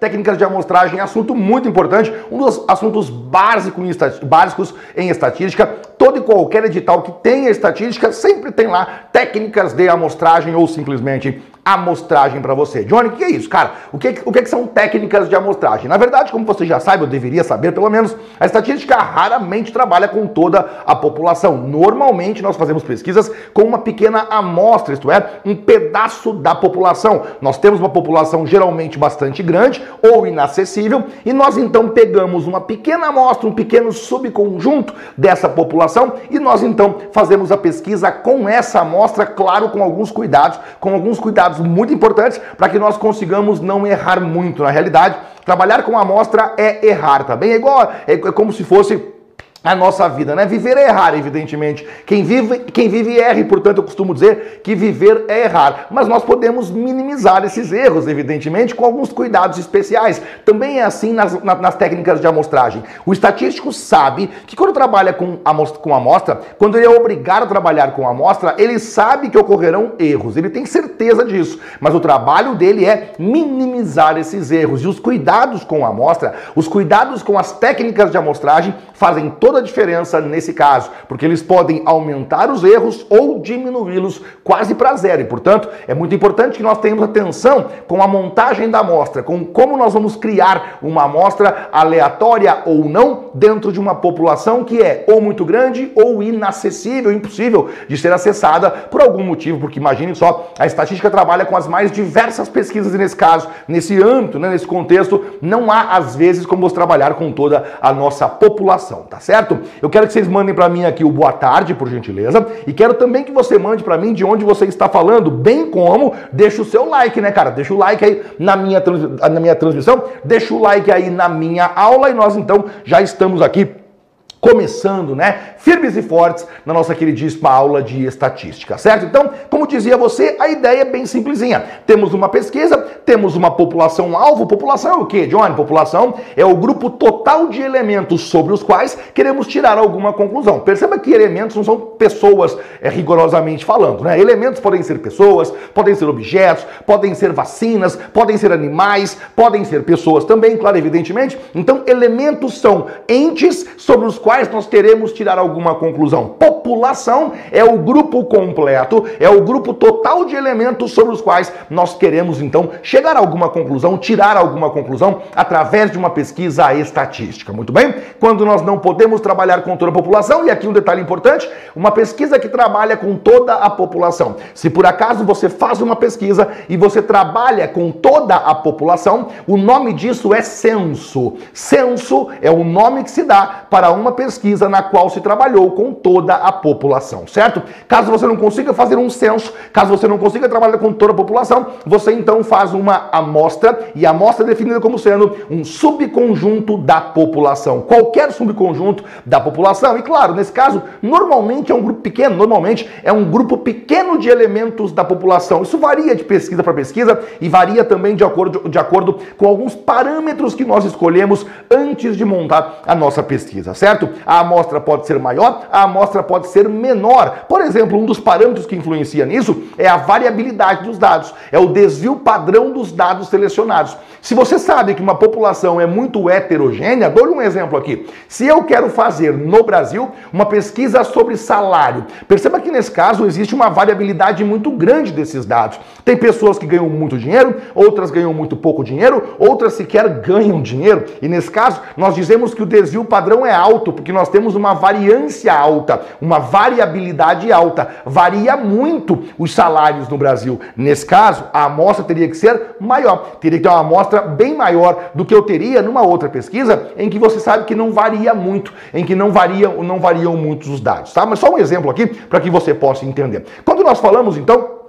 técnicas de amostragem é assunto muito importante, um dos assuntos básicos em estatística. Todo e qualquer edital que tenha estatística sempre tem lá técnicas de amostragem ou simplesmente amostragem para você. Johnny, o que é isso, cara? O que, o que são técnicas de amostragem? Na verdade, como você já sabe, eu deveria saber pelo menos, a estatística raramente trabalha com toda a população. Normalmente nós fazemos pesquisas com uma pequena amostra, isto é, um pedaço da população. Nós temos uma população geralmente bastante grande ou inacessível e nós então pegamos uma pequena amostra, um pequeno subconjunto dessa população e nós então fazemos a pesquisa com essa amostra, claro, com alguns cuidados, com alguns cuidados muito importantes para que nós consigamos não errar muito. Na realidade, trabalhar com amostra é errar, tá bem? É igual, é, é como se fosse a nossa vida, né? Viver é errar, evidentemente. Quem vive, quem vive erra, e portanto eu costumo dizer que viver é errar. Mas nós podemos minimizar esses erros, evidentemente, com alguns cuidados especiais. Também é assim nas, nas técnicas de amostragem. O estatístico sabe que quando trabalha com amostra, com amostra, quando ele é obrigado a trabalhar com amostra, ele sabe que ocorrerão erros. Ele tem certeza disso. Mas o trabalho dele é minimizar esses erros. E os cuidados com a amostra, os cuidados com as técnicas de amostragem fazem todo toda a diferença nesse caso, porque eles podem aumentar os erros ou diminuí-los quase para zero. E, portanto, é muito importante que nós tenhamos atenção com a montagem da amostra, com como nós vamos criar uma amostra aleatória ou não dentro de uma população que é ou muito grande ou inacessível, impossível de ser acessada por algum motivo, porque imagine só, a estatística trabalha com as mais diversas pesquisas e nesse caso, nesse âmbito, né, nesse contexto, não há às vezes como você trabalhar com toda a nossa população, tá certo? Certo? Eu quero que vocês mandem para mim aqui o boa tarde, por gentileza, e quero também que você mande para mim de onde você está falando, bem como deixa o seu like, né, cara? Deixa o like aí na minha, na minha transmissão, deixa o like aí na minha aula e nós então já estamos aqui começando, né, firmes e fortes na nossa queridíssima aula de estatística, certo? Então, como dizia você, a ideia é bem simplesinha. Temos uma pesquisa, temos uma população alvo. População é o quê, Johnny? População é o grupo total de elementos sobre os quais queremos tirar alguma conclusão. Perceba que elementos não são pessoas é, rigorosamente falando, né? Elementos podem ser pessoas, podem ser objetos, podem ser vacinas, podem ser animais, podem ser pessoas também, claro, evidentemente. Então, elementos são entes sobre os quais quais nós queremos tirar alguma conclusão. População é o grupo completo, é o grupo total de elementos sobre os quais nós queremos então chegar a alguma conclusão, tirar alguma conclusão através de uma pesquisa estatística. Muito bem? Quando nós não podemos trabalhar com toda a população, e aqui um detalhe importante, uma pesquisa que trabalha com toda a população. Se por acaso você faz uma pesquisa e você trabalha com toda a população, o nome disso é censo. Censo é o nome que se dá para uma pesquisa na qual se trabalhou com toda a população, certo? Caso você não consiga fazer um censo, caso você não consiga trabalhar com toda a população, você então faz uma amostra e a amostra é definida como sendo um subconjunto da população, qualquer subconjunto da população. E claro, nesse caso, normalmente é um grupo pequeno, normalmente é um grupo pequeno de elementos da população. Isso varia de pesquisa para pesquisa e varia também de acordo, de acordo com alguns parâmetros que nós escolhemos antes de montar a nossa pesquisa, certo? A amostra pode ser maior, a amostra pode ser menor. Por exemplo, um dos parâmetros que influencia nisso é a variabilidade dos dados, é o desvio padrão dos dados selecionados. Se você sabe que uma população é muito heterogênea, dou um exemplo aqui. Se eu quero fazer no Brasil uma pesquisa sobre salário, perceba que nesse caso existe uma variabilidade muito grande desses dados. Tem pessoas que ganham muito dinheiro, outras ganham muito pouco dinheiro, outras sequer ganham dinheiro. E nesse caso, nós dizemos que o desvio padrão é alto, porque nós temos uma alta, uma variabilidade alta. Varia muito os salários no Brasil. Nesse caso, a amostra teria que ser maior, teria que ter uma amostra bem maior do que eu teria numa outra pesquisa em que você sabe que não varia muito, em que não variam, não variam muitos os dados, tá? Mas só um exemplo aqui para que você possa entender. Quando nós falamos então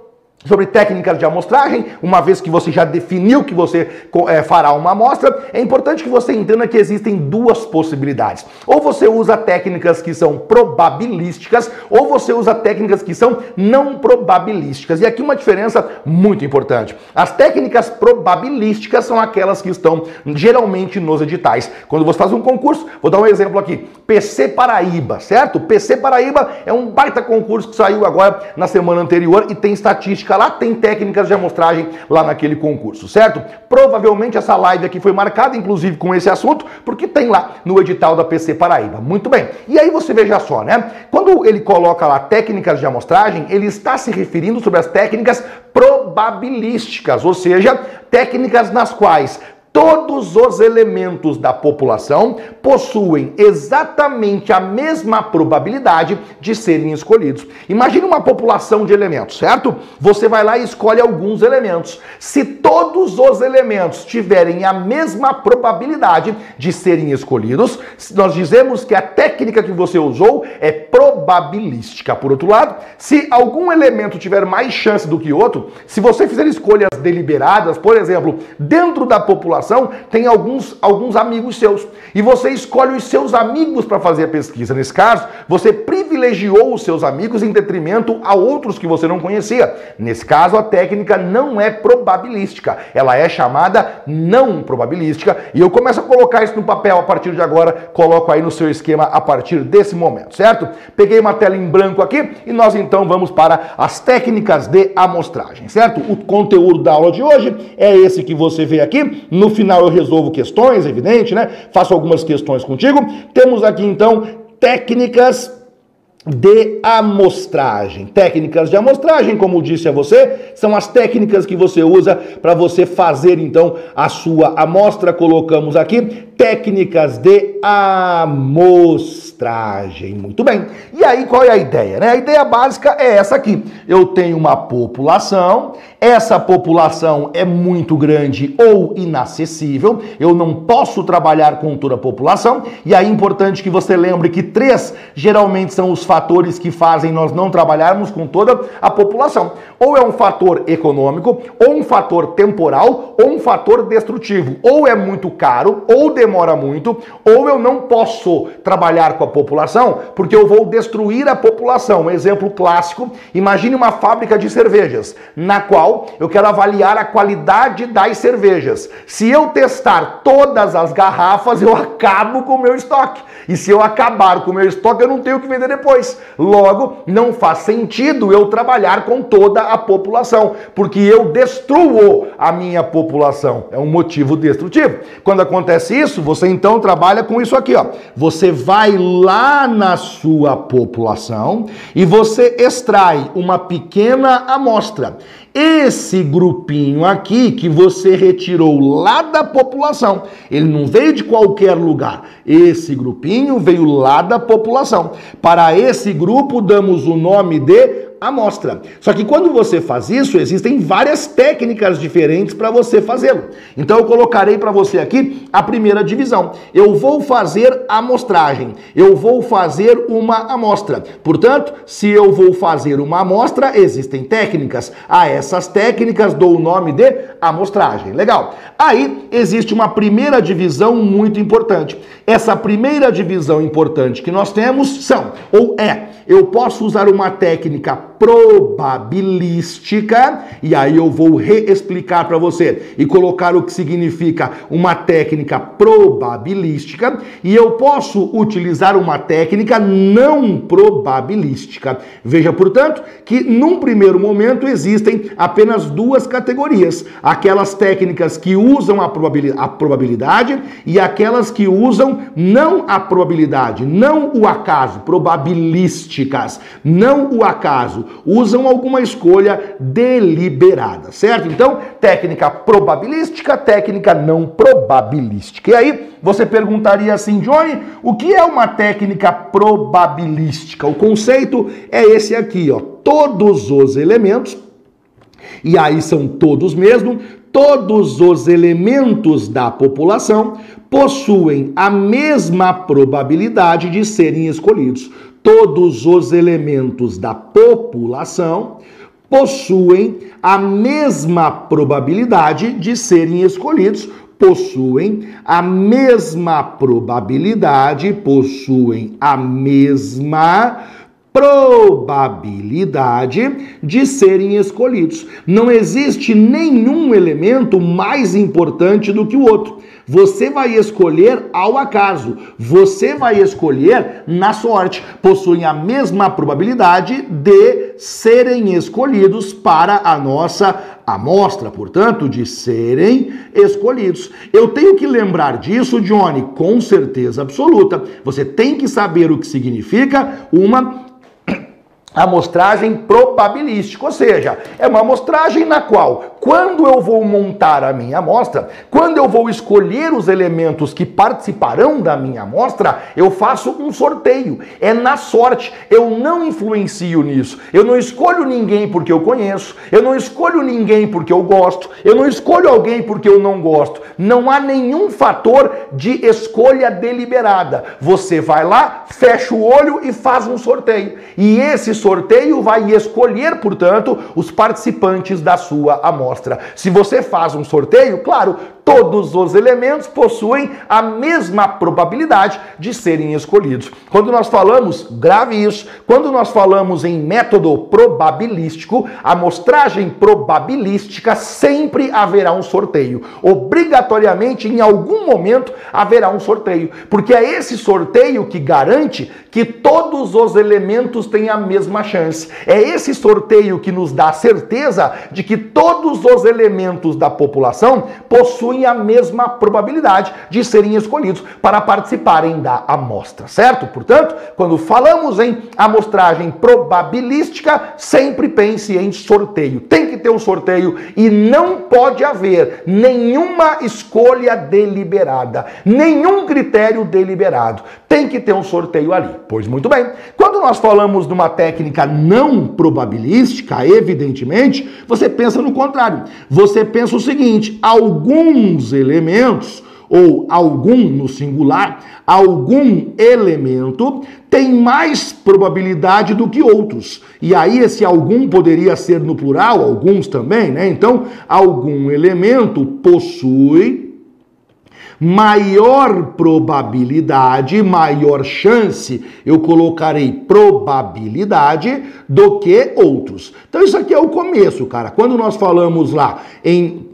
sobre técnicas de amostragem, uma vez que você já definiu que você é, fará uma amostra, é importante que você entenda que existem duas possibilidades. Ou você usa técnicas que são probabilísticas, ou você usa técnicas que são não probabilísticas. E aqui uma diferença muito importante. As técnicas probabilísticas são aquelas que estão geralmente nos editais. Quando você faz um concurso, vou dar um exemplo aqui, PC Paraíba, certo? PC Paraíba é um baita concurso que saiu agora na semana anterior e tem estatística estatística lá, tem técnicas de amostragem lá naquele concurso, certo? Provavelmente essa live aqui foi marcada, inclusive, com esse assunto, porque tem lá no edital da PC Paraíba. Muito bem. E aí você veja só, né? Quando ele coloca lá técnicas de amostragem, ele está se referindo sobre as técnicas probabilísticas, ou seja, técnicas nas quais Todos os elementos da população possuem exatamente a mesma probabilidade de serem escolhidos. Imagine uma população de elementos, certo? Você vai lá e escolhe alguns elementos. Se todos os elementos tiverem a mesma probabilidade de serem escolhidos, nós dizemos que a técnica que você usou é probabilística. Por outro lado, se algum elemento tiver mais chance do que outro, se você fizer escolhas deliberadas, por exemplo, dentro da população, tem alguns, alguns amigos seus. E você escolhe os seus amigos para fazer a pesquisa. Nesse caso, você privilegiou os seus amigos em detrimento a outros que você não conhecia. Nesse caso, a técnica não é probabilística. Ela é chamada não probabilística. E eu começo a colocar isso no papel a partir de agora, coloco aí no seu esquema a partir desse momento, certo? Peguei uma tela em branco aqui e nós então vamos para as técnicas de amostragem, certo? O conteúdo da aula de hoje é esse que você vê aqui no final eu resolvo questões, evidente, né? Faço algumas questões contigo. Temos aqui então técnicas de amostragem. Técnicas de amostragem, como disse a você, são as técnicas que você usa para você fazer então a sua amostra. Colocamos aqui técnicas de amostragem. Muito bem. E aí qual é a ideia, né? A ideia básica é essa aqui. Eu tenho uma população, essa população é muito grande ou inacessível. Eu não posso trabalhar com toda a população. E aí é importante que você lembre que três geralmente são os fatores que fazem nós não trabalharmos com toda a população. Ou é um fator econômico, ou um fator temporal, ou um fator destrutivo. Ou é muito caro, ou demora muito, ou eu não posso trabalhar com a população porque eu vou destruir a população. Um exemplo clássico: imagine uma fábrica de cervejas, na qual eu quero avaliar a qualidade das cervejas. Se eu testar todas as garrafas, eu acabo com o meu estoque. E se eu acabar com o meu estoque, eu não tenho o que vender depois. Logo, não faz sentido eu trabalhar com toda a população, porque eu destruo a minha população. É um motivo destrutivo. Quando acontece isso, você então trabalha com isso aqui, ó. Você vai lá na sua população e você extrai uma pequena amostra. Esse grupinho aqui que você retirou lá da população, ele não veio de qualquer lugar. Esse grupinho veio lá da população. Para esse grupo damos o nome de amostra. Só que quando você faz isso, existem várias técnicas diferentes para você fazê-lo. Então eu colocarei para você aqui a primeira divisão. Eu vou fazer amostragem. Eu vou fazer uma amostra. Portanto, se eu vou fazer uma amostra, existem técnicas. A essas técnicas dou o nome de amostragem. Legal. Aí existe uma primeira divisão muito importante. Essa primeira divisão importante que nós temos são ou é eu posso usar uma técnica probabilística, e aí eu vou reexplicar para você e colocar o que significa uma técnica probabilística, e eu posso utilizar uma técnica não probabilística. Veja, portanto, que num primeiro momento existem apenas duas categorias: aquelas técnicas que usam a probabilidade e aquelas que usam não a probabilidade, não o acaso, probabilística não o acaso, usam alguma escolha deliberada, certo? Então, técnica probabilística, técnica não probabilística. E aí, você perguntaria assim, Johnny, o que é uma técnica probabilística? O conceito é esse aqui, ó. Todos os elementos, e aí são todos mesmo, todos os elementos da população possuem a mesma probabilidade de serem escolhidos todos os elementos da população possuem a mesma probabilidade de serem escolhidos, possuem a mesma probabilidade, possuem a mesma probabilidade de serem escolhidos. Não existe nenhum elemento mais importante do que o outro. Você vai escolher ao acaso, você vai escolher na sorte. Possuem a mesma probabilidade de serem escolhidos para a nossa amostra, portanto, de serem escolhidos. Eu tenho que lembrar disso, Johnny, com certeza absoluta. Você tem que saber o que significa uma amostragem probabilística, ou seja, é uma amostragem na qual, quando eu vou montar a minha amostra, quando eu vou escolher os elementos que participarão da minha amostra, eu faço um sorteio. É na sorte. Eu não influencio nisso. Eu não escolho ninguém porque eu conheço. Eu não escolho ninguém porque eu gosto. Eu não escolho alguém porque eu não gosto. Não há nenhum fator de escolha deliberada. Você vai lá, fecha o olho e faz um sorteio. E esse sorteio vai escolher, portanto, os participantes da sua amostra. Se você faz um sorteio, claro, todos os elementos possuem a mesma probabilidade de serem escolhidos. Quando nós falamos, grave isso, quando nós falamos em método probabilístico, amostragem probabilística sempre haverá um sorteio. Obrigatoriamente, em algum momento, haverá um sorteio, porque é esse sorteio que garante que todos os elementos têm a mesma chance. É esse sorteio que nos dá certeza de que todos os elementos da população possuem a mesma probabilidade de serem escolhidos para participarem da amostra, certo? Portanto, quando falamos em amostragem probabilística, sempre pense em sorteio. Tem que ter um sorteio e não pode haver nenhuma escolha deliberada, nenhum critério deliberado. Tem que ter um sorteio ali. Pois muito bem. Quando nós falamos de uma técnica não probabilística, evidentemente, você pensa no contrário. Você pensa o seguinte: alguns elementos ou algum no singular, algum elemento tem mais probabilidade do que outros. E aí esse algum poderia ser no plural, alguns também, né? Então, algum elemento possui maior probabilidade, maior chance, eu colocarei probabilidade do que outros. Então isso aqui é o começo, cara. Quando nós falamos lá em,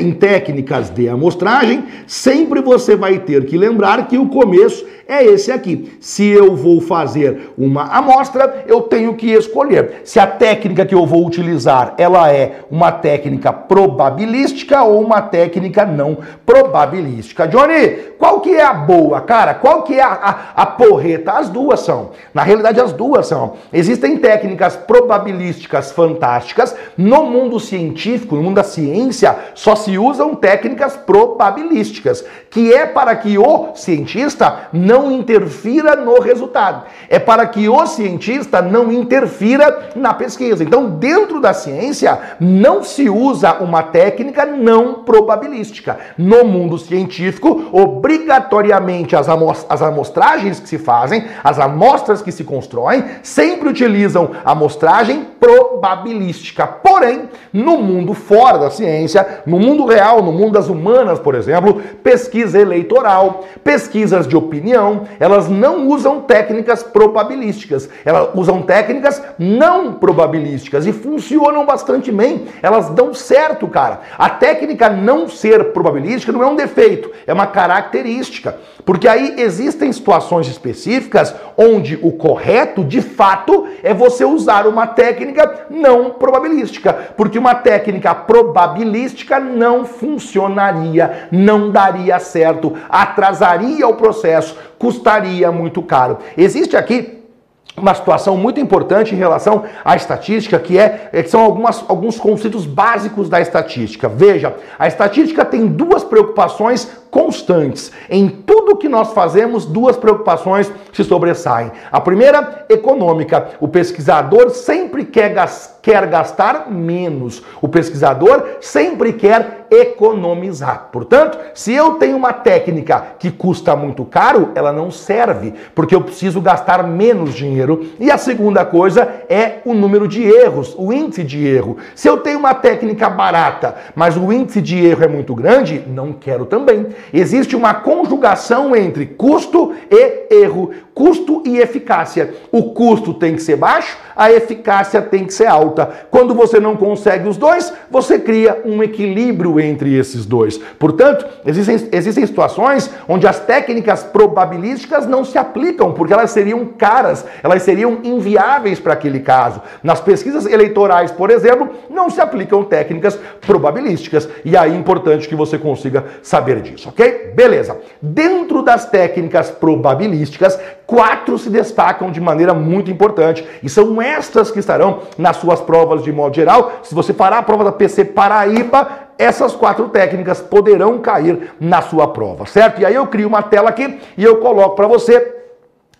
em técnicas de amostragem, sempre você vai ter que lembrar que o começo é esse aqui. Se eu vou fazer uma amostra, eu tenho que escolher se a técnica que eu vou utilizar, ela é uma técnica probabilística ou uma técnica não probabilística. Johnny, qual que é a boa, cara? Qual que é a, a, a porreta? As duas são. Na realidade, as duas são. Existem técnicas probabilísticas fantásticas. No mundo científico, no mundo da ciência, só se usam técnicas probabilísticas, que é para que o cientista não interfira no resultado. É para que o cientista não interfira na pesquisa. Então, dentro da ciência, não se usa uma técnica não probabilística. No mundo científico, obrigatoriamente as, as amostragens que se fazem, as amostras que se constroem, sempre utilizam amostragem probabilística. Porém, no mundo fora da ciência, no mundo real, no mundo das humanas, por exemplo, pesquisa eleitoral, pesquisas de opinião, elas não usam técnicas probabilísticas, elas usam técnicas não probabilísticas e funcionam bastante bem. Elas dão certo, cara. A técnica não ser probabilística não é um defeito, é uma característica. Porque aí existem situações específicas onde o correto, de fato, é você usar uma técnica não probabilística. Porque uma técnica probabilística não funcionaria, não daria certo, atrasaria o processo, custaria muito caro. Existe aqui uma situação muito importante em relação à estatística, que é, é que são algumas, alguns conceitos básicos da estatística. Veja, a estatística tem duas preocupações constantes. Em tudo que nós fazemos, duas preocupações se sobressaem. A primeira, econômica. O pesquisador sempre quer, quer gastar menos. O pesquisador sempre quer economizar. Portanto, se eu tenho uma técnica que custa muito caro, ela não serve, porque eu preciso gastar menos dinheiro. E a segunda coisa é o número de erros, o índice de erro. Se eu tenho uma técnica barata, mas o índice de erro é muito grande, não quero também. Existe uma conjugação entre custo e erro. Custo e eficácia. O custo tem que ser baixo, a eficácia tem que ser alta. Quando você não consegue os dois, você cria um equilíbrio entre esses dois. Portanto, existem, existem situações onde as técnicas probabilísticas não se aplicam, porque elas seriam caras, elas seriam inviáveis para aquele caso. Nas pesquisas eleitorais, por exemplo, não se aplicam técnicas probabilísticas. E aí é importante que você consiga saber disso, ok? Beleza. Dentro das técnicas probabilísticas, quatro se destacam de maneira muito importante e são estas que estarão nas suas provas de modo geral. Se você parar a prova da PC Paraíba, essas quatro técnicas poderão cair na sua prova, certo? E aí eu crio uma tela aqui e eu coloco para você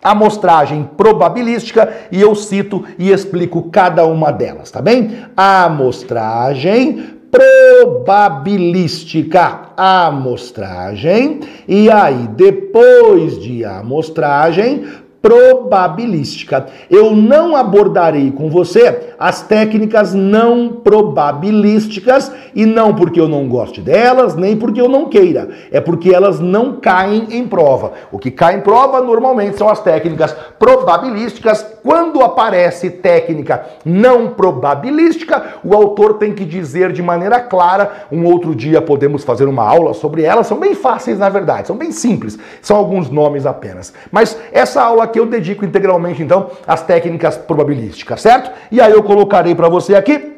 amostragem probabilística e eu cito e explico cada uma delas, tá bem? Amostragem probabilística, amostragem, e aí depois de amostragem, probabilística. Eu não abordarei com você as técnicas não probabilísticas e não porque eu não goste delas, nem porque eu não queira. É porque elas não caem em prova. O que cai em prova normalmente são as técnicas probabilísticas. Quando aparece técnica não probabilística, o autor tem que dizer de maneira clara. Um outro dia podemos fazer uma aula sobre elas. São bem fáceis, na verdade, são bem simples. São alguns nomes apenas. Mas essa aula que eu dedico integralmente, então, às técnicas probabilísticas, certo? E aí eu colocarei para você aqui,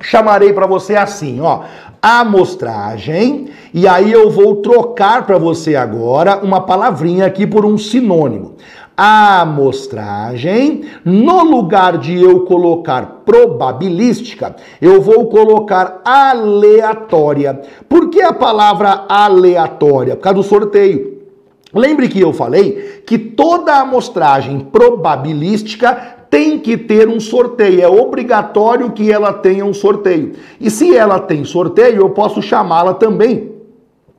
chamarei para você assim, ó, amostragem, e aí eu vou trocar para você agora uma palavrinha aqui por um sinônimo. Amostragem, no lugar de eu colocar probabilística, eu vou colocar aleatória. Por que a palavra aleatória? Por causa do sorteio. Lembre que eu falei que toda amostragem probabilística tem que ter um sorteio, é obrigatório que ela tenha um sorteio. E se ela tem sorteio, eu posso chamá-la também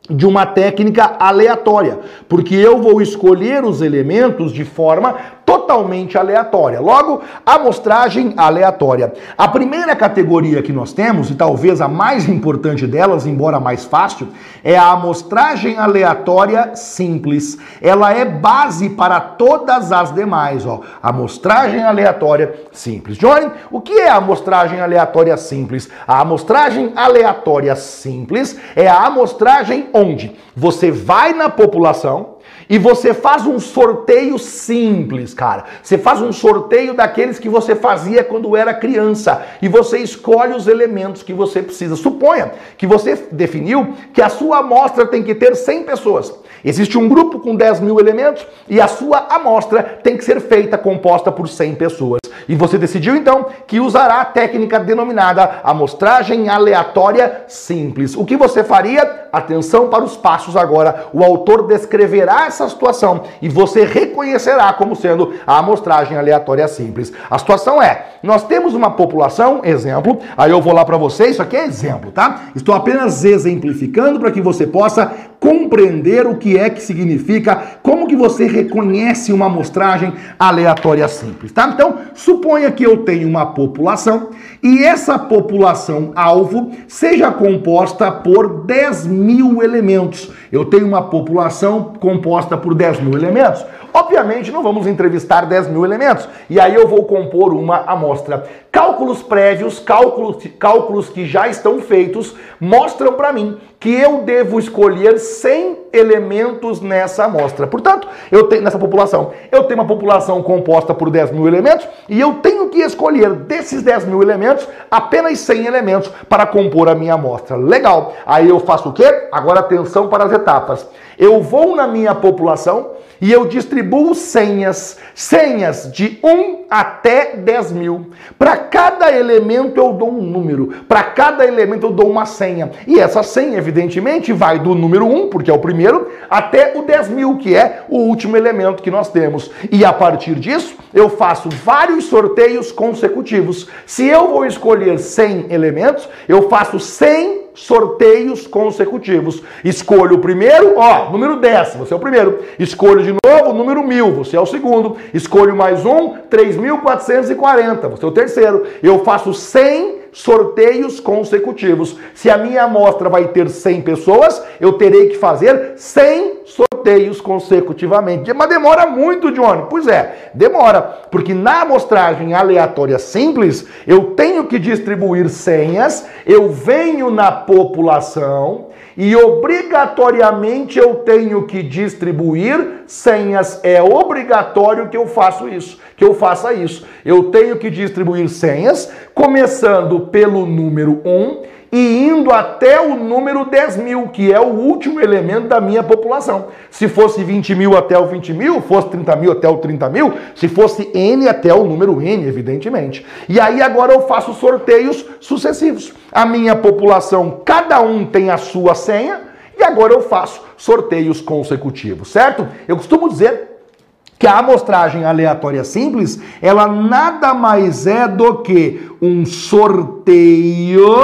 de uma técnica aleatória, porque eu vou escolher os elementos de forma totalmente aleatória. Logo, amostragem aleatória. A primeira categoria que nós temos, e talvez a mais importante delas, embora mais fácil, é a amostragem aleatória simples. Ela é base para todas as demais, ó. Amostragem aleatória simples. Johnny, o que é a amostragem aleatória simples? A amostragem aleatória simples é a amostragem onde você vai na população e você faz um sorteio simples, cara. Você faz um sorteio daqueles que você fazia quando era criança. E você escolhe os elementos que você precisa. Suponha que você definiu que a sua amostra tem que ter 100 pessoas. Existe um grupo com 10 mil elementos e a sua amostra tem que ser feita composta por 100 pessoas. E você decidiu então que usará a técnica denominada amostragem aleatória simples. O que você faria? Atenção para os passos agora. O autor descreverá essa situação e você reconhecerá como sendo a amostragem aleatória simples. A situação é: nós temos uma população, exemplo, aí eu vou lá para você, isso aqui é exemplo, tá? Estou apenas exemplificando para que você possa compreender o que é que significa, como que você reconhece uma amostragem aleatória simples, tá? Então, suponha que eu tenho uma população e essa população alvo seja composta por 10 mil elementos. Eu tenho uma população composta por 10 mil elementos. Obviamente, não vamos entrevistar 10 mil elementos. E aí eu vou compor uma amostra. Cálculos prévios, cálculos, cálculos que já estão feitos, mostram para mim que eu devo escolher 100 elementos nessa amostra. Portanto, eu tenho nessa população, eu tenho uma população composta por 10 mil elementos e eu tenho que escolher desses 10 mil elementos apenas 100 elementos para compor a minha amostra. Legal. Aí eu faço o quê? Agora atenção para as etapas. Eu vou na minha população e eu distribuo senhas, senhas de 1 até 10 mil. Para cada elemento eu dou um número, para cada elemento eu dou uma senha. E essa senha, evidentemente, vai do número 1, porque é o primeiro, até o 10 mil, que é o último elemento que nós temos. E a partir disso, eu faço vários sorteios consecutivos. Se eu vou escolher 100 elementos, eu faço 100 sorteios consecutivos. Escolho o primeiro, ó, número 10, você é o primeiro. Escolho de novo, número 1000, você é o segundo. Escolho mais um, 3440, você é o terceiro. Eu faço 100 sorteios consecutivos. Se a minha amostra vai ter 100 pessoas, eu terei que fazer 100 sorteios sorteios consecutivamente. Mas demora muito, Johnny. Pois é, demora, porque na amostragem aleatória simples, eu tenho que distribuir senhas, eu venho na população e obrigatoriamente eu tenho que distribuir senhas. É obrigatório que eu faço isso, que eu faça isso. Eu tenho que distribuir senhas, começando pelo número 1 e indo até o número 10 mil, que é o último elemento da minha população. Se fosse 20 mil até o 20 mil, fosse 30 mil até o 30 mil, se fosse N até o número N, evidentemente. E aí agora eu faço sorteios sucessivos. A minha população, cada um tem a sua senha, e agora eu faço sorteios consecutivos, certo? Eu costumo dizer que a amostragem aleatória simples, ela nada mais é do que um sorteio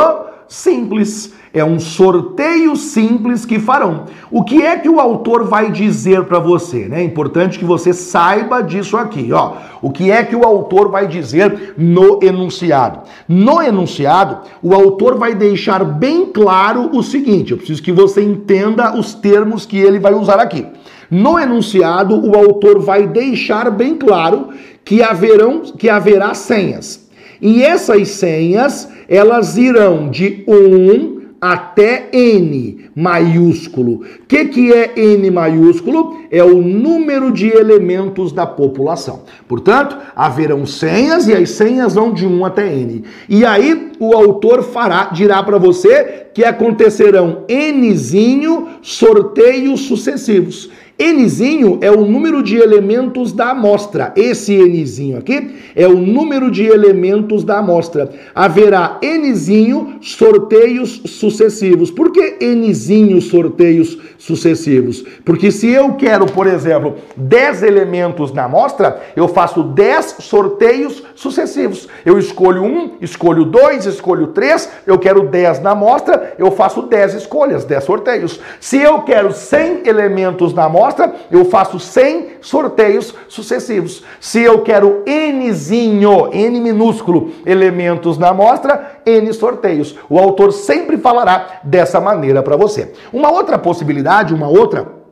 simples. É um sorteio simples que farão. O que é que o autor vai dizer para você? Né? É importante que você saiba disso aqui. Ó. O que é que o autor vai dizer no enunciado? No enunciado, o autor vai deixar bem claro o seguinte: eu preciso que você entenda os termos que ele vai usar aqui. No enunciado, o autor vai deixar bem claro que haverão que haverá senhas. E essas senhas elas irão de 1 até N maiúsculo. O que, que é N maiúsculo? É o número de elementos da população. Portanto, haverão senhas e as senhas vão de 1 até N. E aí o autor fará, dirá para você que acontecerão Nzinho sorteios sucessivos. Nzinho é o número de elementos da amostra. Esse Nzinho aqui é o número de elementos da amostra. Haverá Nzinho sorteios sucessivos. Por que Nzinho sorteios sucessivos? Porque se eu quero, por exemplo, 10 elementos na amostra, eu faço 10 sorteios sucessivos. Eu escolho um, escolho dois, escolho três, eu quero 10 na amostra, eu faço 10 escolhas, 10 sorteios. Se eu quero 100 elementos na amostra, amostra, eu faço 100 sorteios sucessivos. Se eu quero Nzinho, N minúsculo, elementos na amostra, N sorteios. O autor sempre falará dessa maneira para você. Uma outra possibilidade, uma outra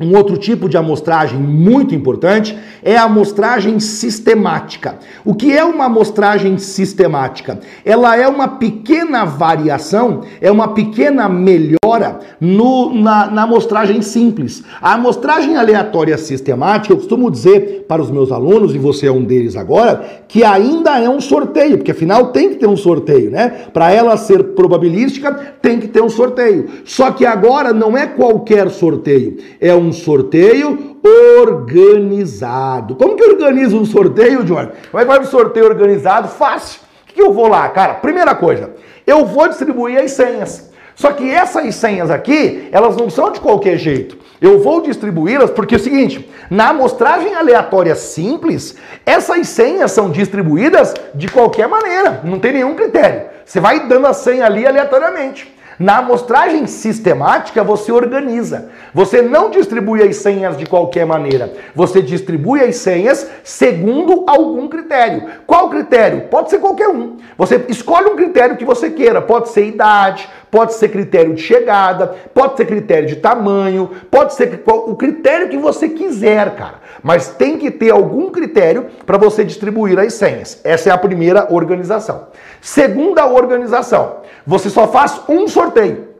um outro tipo de amostragem muito importante é a amostragem sistemática. O que é uma amostragem sistemática? Ela é uma pequena variação, é uma pequena melhora no, na, na amostragem simples. A amostragem aleatória sistemática, eu costumo dizer para os meus alunos, e você é um deles agora, que ainda é um sorteio, porque afinal tem que ter um sorteio, né? Para ela ser probabilística, tem que ter um sorteio. Só que agora não é qualquer sorteio, é um sorteio organizado. Como que organiza um sorteio, Jorge? Como é que vai um sorteio organizado? Fácil. O que eu vou lá, cara? Primeira coisa, eu vou distribuir as senhas. Só que essas senhas aqui, elas não são de qualquer jeito. Eu vou distribuí-las porque é o seguinte, na amostragem aleatória simples, essas senhas são distribuídas de qualquer maneira, não tem nenhum critério. Você vai dando a senha ali aleatoriamente. Na amostragem sistemática, você organiza. Você não distribui as senhas de qualquer maneira. Você distribui as senhas segundo algum critério. Qual critério? Pode ser qualquer um. Você escolhe um critério que você queira. Pode ser idade, pode ser critério de chegada, pode ser critério de tamanho, pode ser o critério que você quiser, cara. Mas tem que ter algum critério para você distribuir as senhas. Essa é a primeira organização. Segunda organização, você só faz um sorteio.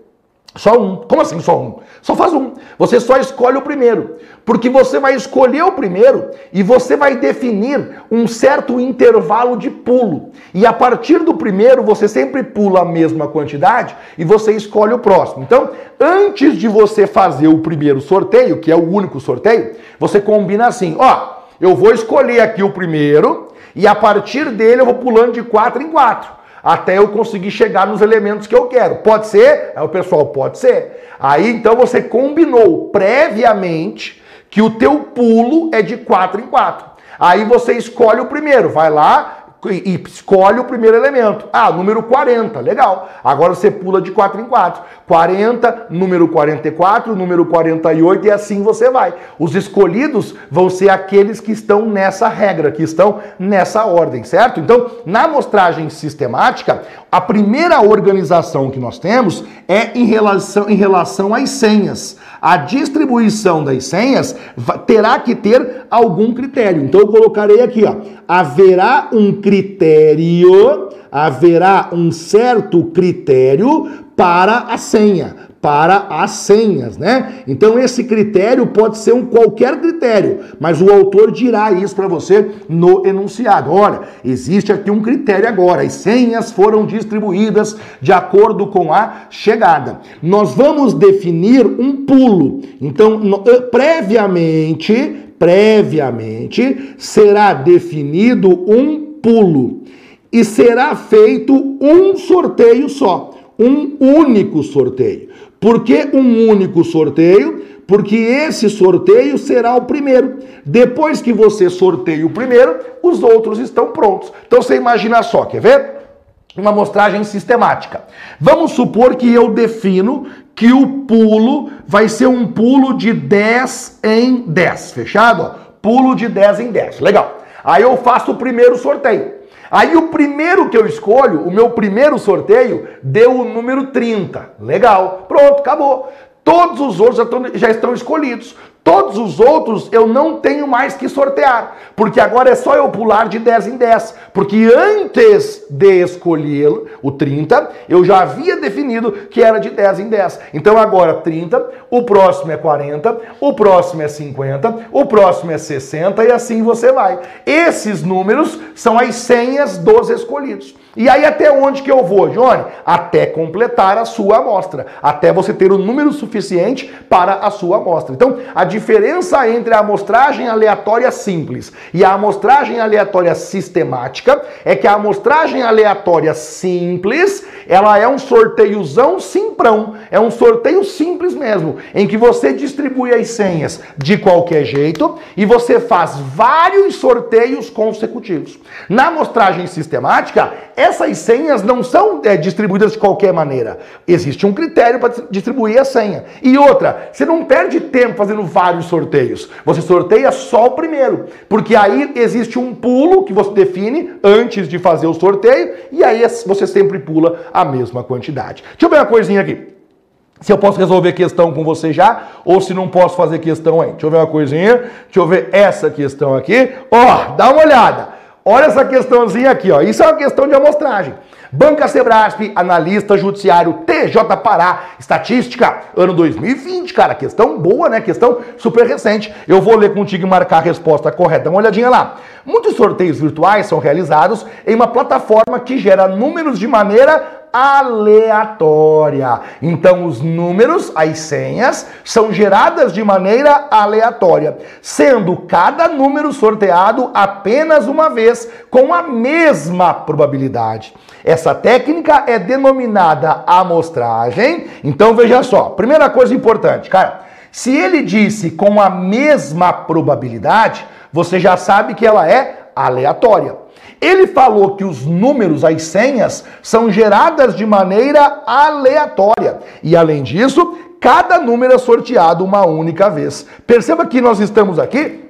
Só um. Como assim só um? Só faz um. Você só escolhe o primeiro. Porque você vai escolher o primeiro e você vai definir um certo intervalo de pulo. E a partir do primeiro, você sempre pula a mesma quantidade e você escolhe o próximo. Então, antes de você fazer o primeiro sorteio, que é o único sorteio, você combina assim: ó, eu vou escolher aqui o primeiro e a partir dele eu vou pulando de quatro em quatro até eu conseguir chegar nos elementos que eu quero. Pode ser? Aí o pessoal, pode ser. Aí então você combinou previamente que o teu pulo é de 4 em 4. Aí você escolhe o primeiro, vai lá e escolhe o primeiro elemento. Ah, número 40, legal. Agora você pula de 4 em 4. 40, número 44, número 48 e assim você vai. Os escolhidos vão ser aqueles que estão nessa regra, que estão nessa ordem, certo? Então, na amostragem sistemática, a primeira organização que nós temos é em relação, em relação às senhas. A distribuição das senhas terá que ter algum critério. Então, eu colocarei aqui, ó, haverá um critério, haverá um certo critério para a senha, para as senhas, né? Então esse critério pode ser um qualquer critério, mas o autor dirá isso para você no enunciado. Olha, existe aqui um critério agora, as senhas foram distribuídas de acordo com a chegada. Nós vamos definir um pulo. Então, eh, previamente, previamente será definido um pulo e será feito um sorteio só um único sorteio. Por que um único sorteio? Porque esse sorteio será o primeiro. Depois que você sorteia o primeiro, os outros estão prontos. Então você imagina só, quer ver? Uma amostragem sistemática. Vamos supor que eu defino que o pulo vai ser um pulo de 10 em 10. Fechado? Pulo de 10 em 10. Legal. Aí eu faço o primeiro sorteio. Aí o primeiro que eu escolho, o meu primeiro sorteio, deu o número 30. Legal. Pronto, acabou. Todos os outros já estão, já estão escolhidos. Todos os outros eu não tenho mais que sortear, porque agora é só eu pular de 10 em 10. Porque antes de escolher o 30, eu já havia definido que era de 10 em 10. Então agora 30, o próximo é 40, o próximo é 50, o próximo é 60 e assim você vai. Esses números são as senhas dos escolhidos. E aí até onde que eu vou, Johnny? Até completar a sua amostra, até você ter o número suficiente para a sua amostra. Então, a diferença entre a amostragem aleatória simples e a amostragem aleatória sistemática é que a amostragem aleatória simples, ela é um sorteiozão simprão, é um sorteio simples mesmo, em que você distribui as senhas de qualquer jeito e você faz vários sorteios consecutivos. Na amostragem sistemática, essas senhas não são é, distribuídas de qualquer maneira. Existe um critério para distribuir a senha. E outra, você não perde tempo fazendo vários sorteios. Você sorteia só o primeiro. Porque aí existe um pulo que você define antes de fazer o sorteio. E aí você sempre pula a mesma quantidade. Deixa eu ver uma coisinha aqui. Se eu posso resolver questão com você já, ou se não posso fazer questão aí. Deixa eu ver uma coisinha. Deixa eu ver essa questão aqui. Ó, dá uma olhada. Olha essa questãozinha aqui, ó. Isso é uma questão de amostragem. Banca Sebrasp, analista judiciário TJ Pará, estatística, ano 2020, cara, questão boa, né? Questão super recente. Eu vou ler contigo e marcar a resposta correta. Dá uma olhadinha lá. Muitos sorteios virtuais são realizados em uma plataforma que gera números de maneira aleatória. Então, os números, as senhas, são geradas de maneira aleatória, sendo cada número sorteado apenas uma vez, com a mesma probabilidade. Essa técnica é denominada amostragem. Então, veja só, primeira coisa importante, cara. Se ele disse com a mesma probabilidade, você já sabe que ela é aleatória. Ele falou que os números, as senhas, são geradas de maneira aleatória. E além disso, cada número é sorteado uma única vez. Perceba que nós estamos aqui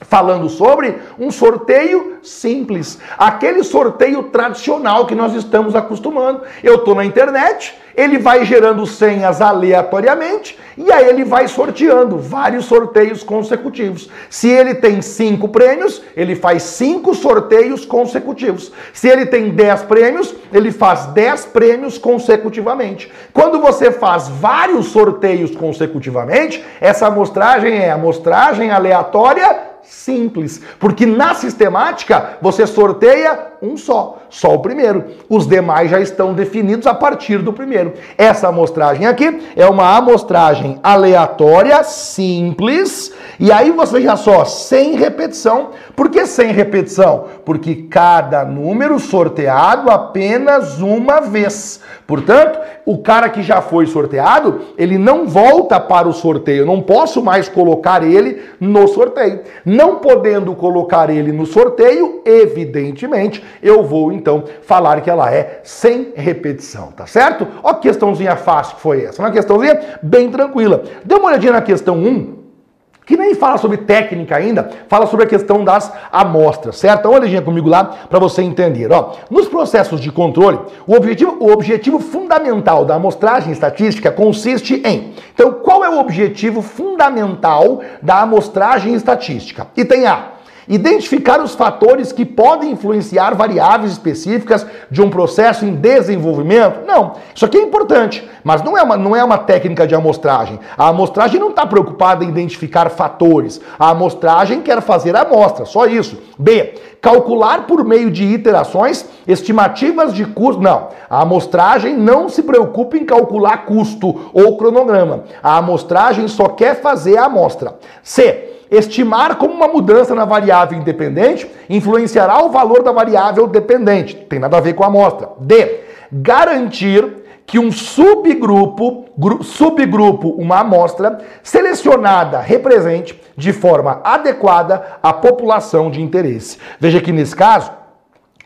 falando sobre um sorteio simples, aquele sorteio tradicional que nós estamos acostumando. Eu estou na internet, ele vai gerando senhas aleatoriamente e aí ele vai sorteando vários sorteios consecutivos. Se ele tem cinco prêmios, ele faz cinco sorteios consecutivos. Se ele tem dez prêmios, ele faz dez prêmios consecutivamente. Quando você faz vários sorteios consecutivamente, essa amostragem é amostragem aleatória simples, porque na sistemática você sorteia um só, só o primeiro. Os demais já estão definidos a partir do primeiro. Essa amostragem aqui é uma amostragem aleatória, simples, e aí você já só sem repetição. Por que sem repetição? Porque cada número sorteado apenas uma vez. Portanto, o cara que já foi sorteado, ele não volta para o sorteio. Não posso mais colocar ele no sorteio. Não podendo colocar ele no sorteio, evidentemente, eu vou então falar que ela é sem repetição, tá certo? Ó, que questãozinha fácil que foi essa, uma questãozinha bem tranquila. Dê uma olhadinha na questão 1 que nem fala sobre técnica ainda, fala sobre a questão das amostras, certo? Dá uma olhadinha comigo lá para você entender. Ó, nos processos de controle, o objetivo, o objetivo fundamental da amostragem estatística consiste em. Então, qual é o objetivo fundamental da amostragem estatística? Item A Identificar os fatores que podem influenciar variáveis específicas de um processo em desenvolvimento? Não. Isso aqui é importante, mas não é uma, não é uma técnica de amostragem. A amostragem não está preocupada em identificar fatores. A amostragem quer fazer a amostra, só isso. B. Calcular por meio de iterações estimativas de custo. Não. A amostragem não se preocupa em calcular custo ou cronograma. A amostragem só quer fazer a amostra. C Estimar como uma mudança na variável independente influenciará o valor da variável dependente. Tem nada a ver com a amostra. D. Garantir que um subgrupo, subgrupo, uma amostra selecionada represente de forma adequada a população de interesse. Veja que nesse caso,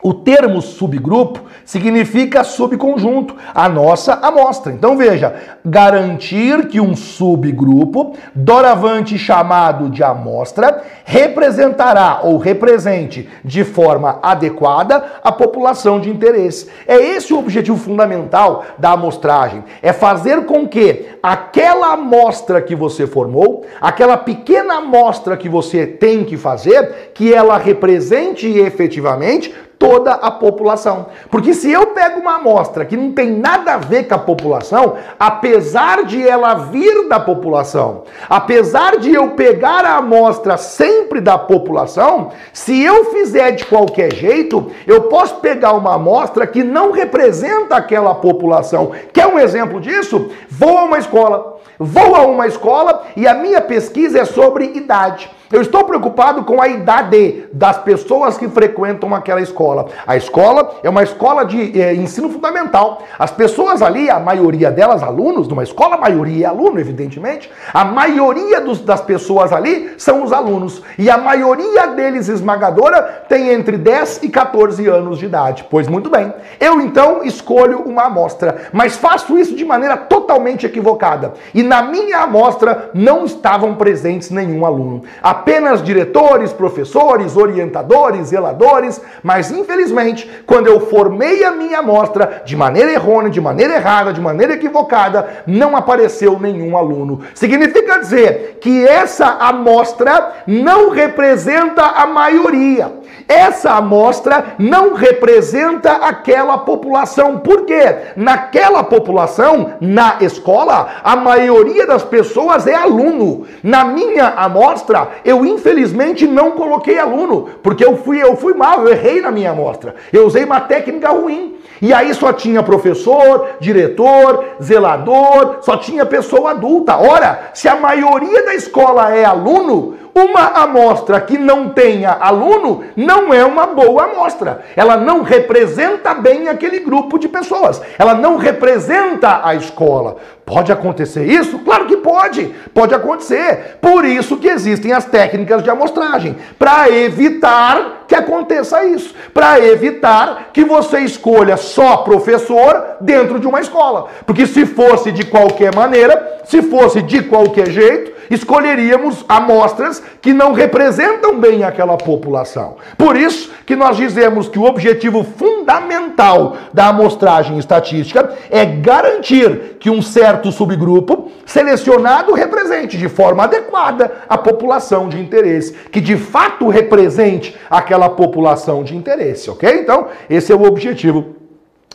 o termo subgrupo significa subconjunto, a nossa amostra. Então veja, garantir que um subgrupo, doravante chamado de amostra, representará ou represente de forma adequada a população de interesse. É esse o objetivo fundamental da amostragem, é fazer com que aquela amostra que você formou, aquela pequena amostra que você tem que fazer, que ela represente efetivamente toda a população. Porque se eu pego uma amostra que não tem nada a ver com a população, apesar de ela vir da população, apesar de eu pegar a amostra sempre da população, se eu fizer de qualquer jeito, eu posso pegar uma amostra que não representa aquela população. Quer um exemplo disso? Vou a uma escola. Vou a uma escola e a minha pesquisa é sobre idade. Eu estou preocupado com a idade das pessoas que frequentam aquela escola. A escola é uma escola de é, ensino fundamental. As pessoas ali, a maioria delas, alunos, numa escola, a maioria é aluno, evidentemente. A maioria dos, das pessoas ali são os alunos. E a maioria deles, esmagadora, tem entre 10 e 14 anos de idade. Pois muito bem. Eu então escolho uma amostra, mas faço isso de maneira totalmente equivocada. E na minha amostra não estavam presentes nenhum aluno. A apenas diretores, professores, orientadores, zeladores, mas infelizmente, quando eu formei a minha amostra de maneira errônea, de maneira errada, de maneira equivocada, não apareceu nenhum aluno. Significa dizer que essa amostra não representa a maioria. Essa amostra não representa aquela população. Por quê? Naquela população, na escola, a maioria das pessoas é aluno. Na minha amostra, eu infelizmente não coloquei aluno, porque eu fui, eu fui mal, eu errei na minha amostra. Eu usei uma técnica ruim. E aí só tinha professor, diretor, zelador, só tinha pessoa adulta. Ora, se a maioria da escola é aluno, uma amostra que não tenha aluno não é uma boa amostra. Ela não representa bem aquele grupo de pessoas. Ela não representa a escola. Pode acontecer isso? Claro que pode. Pode acontecer. Por isso que existem as técnicas de amostragem para evitar que aconteça isso, para evitar que você escolha só professor dentro de uma escola. Porque se fosse de qualquer maneira, se fosse de qualquer jeito, escolheríamos amostras que não representam bem aquela população. Por isso que nós dizemos que o objetivo fundamental da amostragem estatística é garantir que um certo subgrupo selecionado represente de forma adequada a população de interesse, que de fato represente aquela população de interesse, ok? Então, esse é o objetivo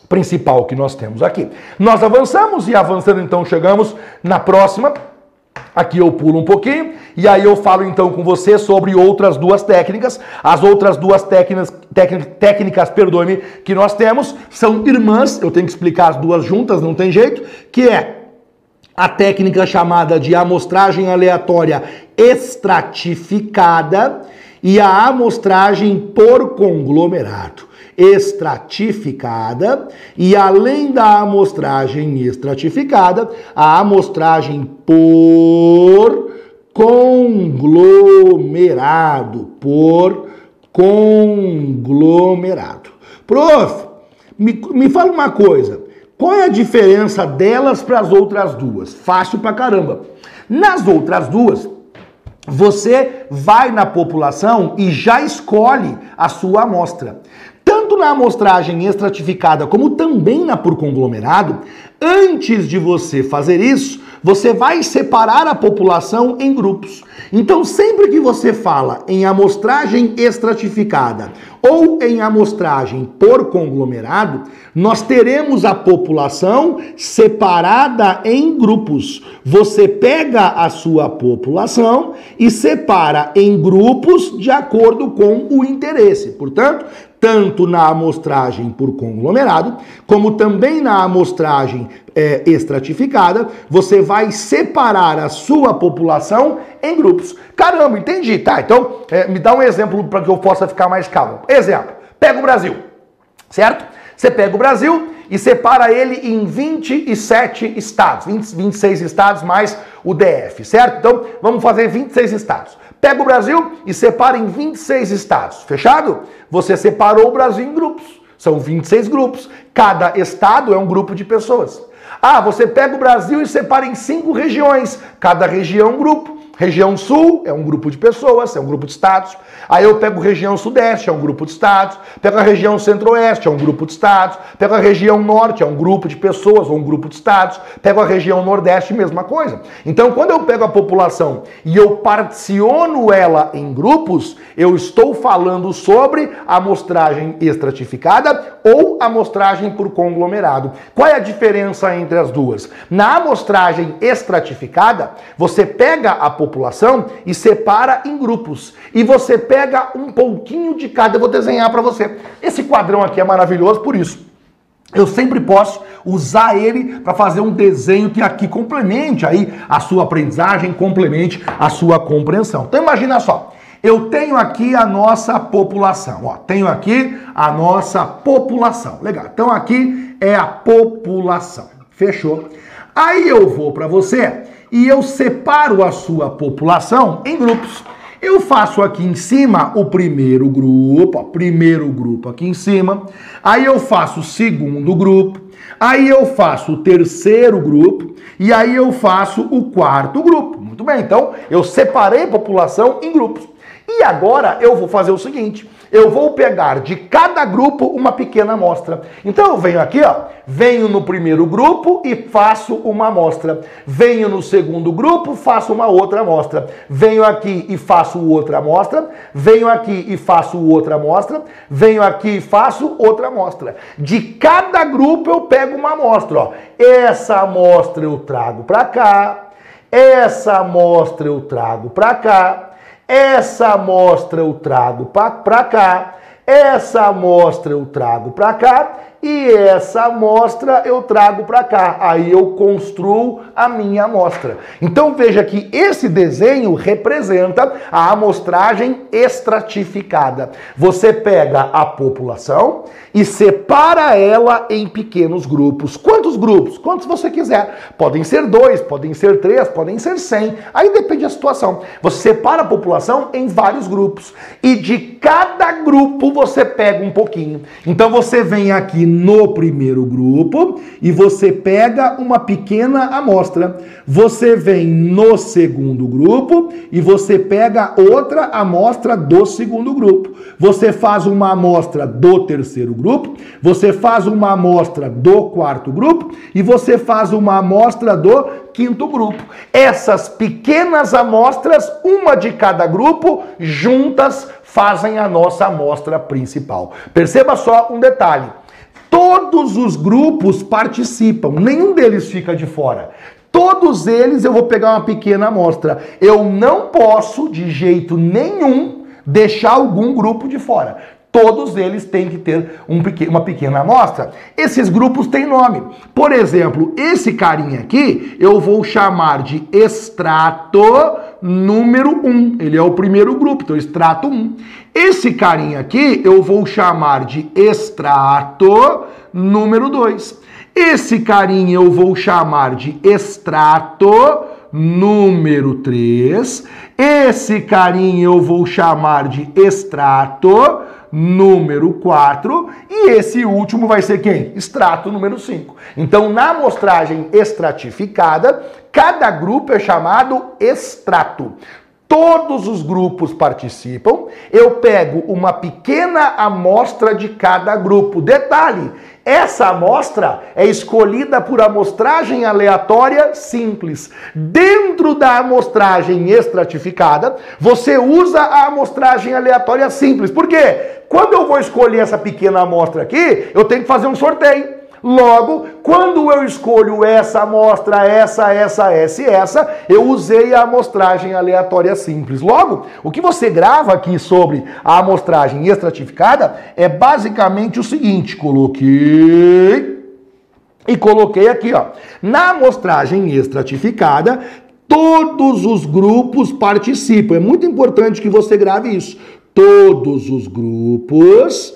principal que nós temos aqui. Nós avançamos e avançando então chegamos na próxima Aqui eu pulo um pouquinho e aí eu falo então com você sobre outras duas técnicas. As outras duas técnicas, técnicas, perdoe-me, que nós temos são irmãs. Eu tenho que explicar as duas juntas, não tem jeito. Que é a técnica chamada de amostragem aleatória estratificada e a amostragem por conglomerado estratificada e além da amostragem estratificada, a amostragem por conglomerado, por conglomerado. Prof, me, me fala uma coisa. Qual é a diferença delas para as outras duas? Fácil pra caramba. Nas outras duas, você vai na população e já escolhe a sua amostra. Tanto na amostragem estratificada como também na por conglomerado, antes de você fazer isso, você vai separar a população em grupos. Então, sempre que você fala em amostragem estratificada ou em amostragem por conglomerado, nós teremos a população separada em grupos. Você pega a sua população e separa em grupos de acordo com o interesse. Portanto, tanto na amostragem por conglomerado, como também na amostragem é, estratificada, você vai separar a sua população em grupos. Caramba, entendi. Tá, então é, me dá um exemplo para que eu possa ficar mais calmo. Exemplo, pega o Brasil, certo? Você pega o Brasil e separa ele em 27 estados, 20, 26 estados mais o DF, certo? Então vamos fazer 26 estados. Pega o Brasil e separa em 26 estados. Fechado? Você separou o Brasil em grupos. São 26 grupos. Cada estado é um grupo de pessoas. Ah, você pega o Brasil e separa em cinco regiões. Cada região é um grupo. Região Sul é um grupo de pessoas, é um grupo de estados. Aí eu pego região Sudeste, é um grupo de estados. Pego a região Centro-Oeste, é um grupo de estados. Pego a região Norte, é um grupo de pessoas ou um grupo de estados. Pego a região Nordeste, mesma coisa. Então, quando eu pego a população e eu particiono ela em grupos, eu estou falando sobre amostragem estratificada ou amostragem por conglomerado. Qual é a diferença entre as duas? Na amostragem estratificada, você pega a população população e separa em grupos. E você pega um pouquinho de cada. Eu vou desenhar para você. Esse quadrão aqui é maravilhoso por isso. Eu sempre posso usar ele para fazer um desenho que aqui complemente aí a sua aprendizagem, complemente a sua compreensão. Então imagina só, eu tenho aqui a nossa população, ó, tenho aqui a nossa população. Legal. Então aqui é a população. Fechou? Aí eu vou para você e eu separo a sua população em grupos. Eu faço aqui em cima o primeiro grupo, ó, primeiro grupo aqui em cima. Aí eu faço o segundo grupo. Aí eu faço o terceiro grupo. E aí eu faço o quarto grupo. Muito bem, então eu separei população em grupos. E agora eu vou fazer o seguinte: eu vou pegar de cada grupo uma pequena amostra. Então eu venho aqui, ó, venho no primeiro grupo e faço uma amostra. Venho no segundo grupo, faço uma outra amostra. Venho aqui e faço outra amostra. Venho aqui e faço outra amostra. Venho aqui e faço outra amostra. De cada grupo eu pego uma amostra, ó. Essa amostra eu trago para cá. Essa amostra eu trago para cá. Essa amostra eu trago para cá, essa amostra eu trago para cá e essa amostra eu trago para cá. Aí eu construo a minha amostra. Então veja que esse desenho representa a amostragem estratificada. Você pega a população e separa ela em pequenos grupos. Quantos grupos? Quantos você quiser. Podem ser dois, podem ser três, podem ser cem. Aí depende da situação. Você separa a população em vários grupos e de cada grupo você pega um pouquinho. Então você vem aqui no primeiro grupo e você pega uma pequena amostra. Você vem no segundo grupo e você pega outra amostra do segundo grupo. Você faz uma amostra do terceiro grupo, você faz uma amostra do quarto grupo e você faz uma amostra do quinto grupo. Essas pequenas amostras, uma de cada grupo, juntas fazem a nossa amostra principal. Perceba só um detalhe. Todos os grupos participam, nenhum deles fica de fora. Todos eles eu vou pegar uma pequena amostra. Eu não posso, de jeito nenhum, deixar algum grupo de fora. Todos eles têm que ter um, uma pequena amostra. Esses grupos têm nome. Por exemplo, esse carinha aqui eu vou chamar de extrato número 1. Ele é o primeiro grupo, então extrato 1. Esse carinha aqui eu vou chamar de extrato número 2. Esse carinha eu vou chamar de extrato número 3. Esse carinha eu vou chamar de extrato número 4 e esse último vai ser quem? Extrato número 5. Então, na amostragem estratificada, cada grupo é chamado extrato todos os grupos participam, eu pego uma pequena amostra de cada grupo. Detalhe: essa amostra é escolhida por amostragem aleatória simples. Dentro da amostragem estratificada, você usa a amostragem aleatória simples. Por quê? Quando eu vou escolher essa pequena amostra aqui, eu tenho que fazer um sorteio. Logo, quando eu escolho essa amostra, essa, essa, essa e essa, eu usei a amostragem aleatória simples. Logo, o que você grava aqui sobre a amostragem estratificada é basicamente o seguinte: coloquei e coloquei aqui, ó. Na amostragem estratificada, todos os grupos participam. É muito importante que você grave isso. Todos os grupos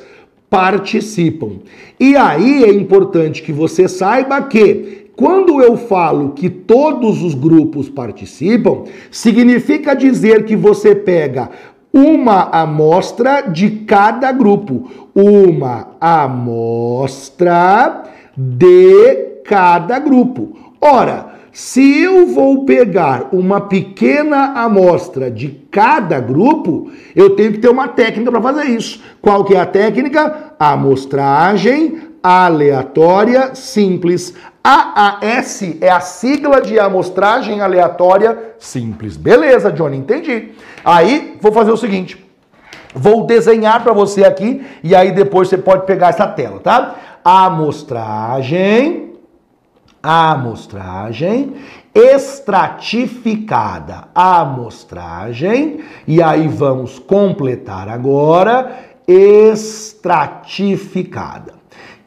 participam. E aí é importante que você saiba que quando eu falo que todos os grupos participam, significa dizer que você pega uma amostra de cada grupo, uma amostra de cada grupo. Ora, se eu vou pegar uma pequena amostra de cada grupo, eu tenho que ter uma técnica para fazer isso. Qual que é a técnica? Amostragem aleatória simples. AAS é a sigla de amostragem aleatória simples. Beleza, Johnny, entendi. Aí, vou fazer o seguinte. Vou desenhar para você aqui e aí depois você pode pegar essa tela, tá? Amostragem amostragem, estratificada, amostragem, e aí vamos completar agora, estratificada. O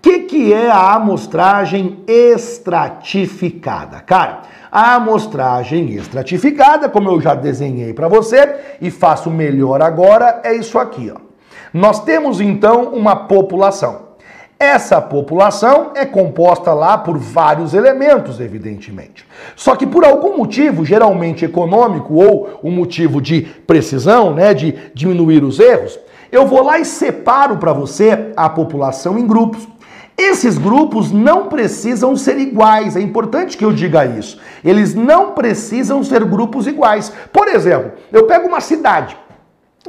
que, que é a amostragem estratificada? Cara, a amostragem estratificada, como eu já desenhei para você e faço melhor agora, é isso aqui. Ó. Nós temos então uma população. Essa população é composta lá por vários elementos, evidentemente. Só que por algum motivo, geralmente econômico ou um motivo de precisão, né, de diminuir os erros, eu vou lá e separo para você a população em grupos. Esses grupos não precisam ser iguais, é importante que eu diga isso. Eles não precisam ser grupos iguais. Por exemplo, eu pego uma cidade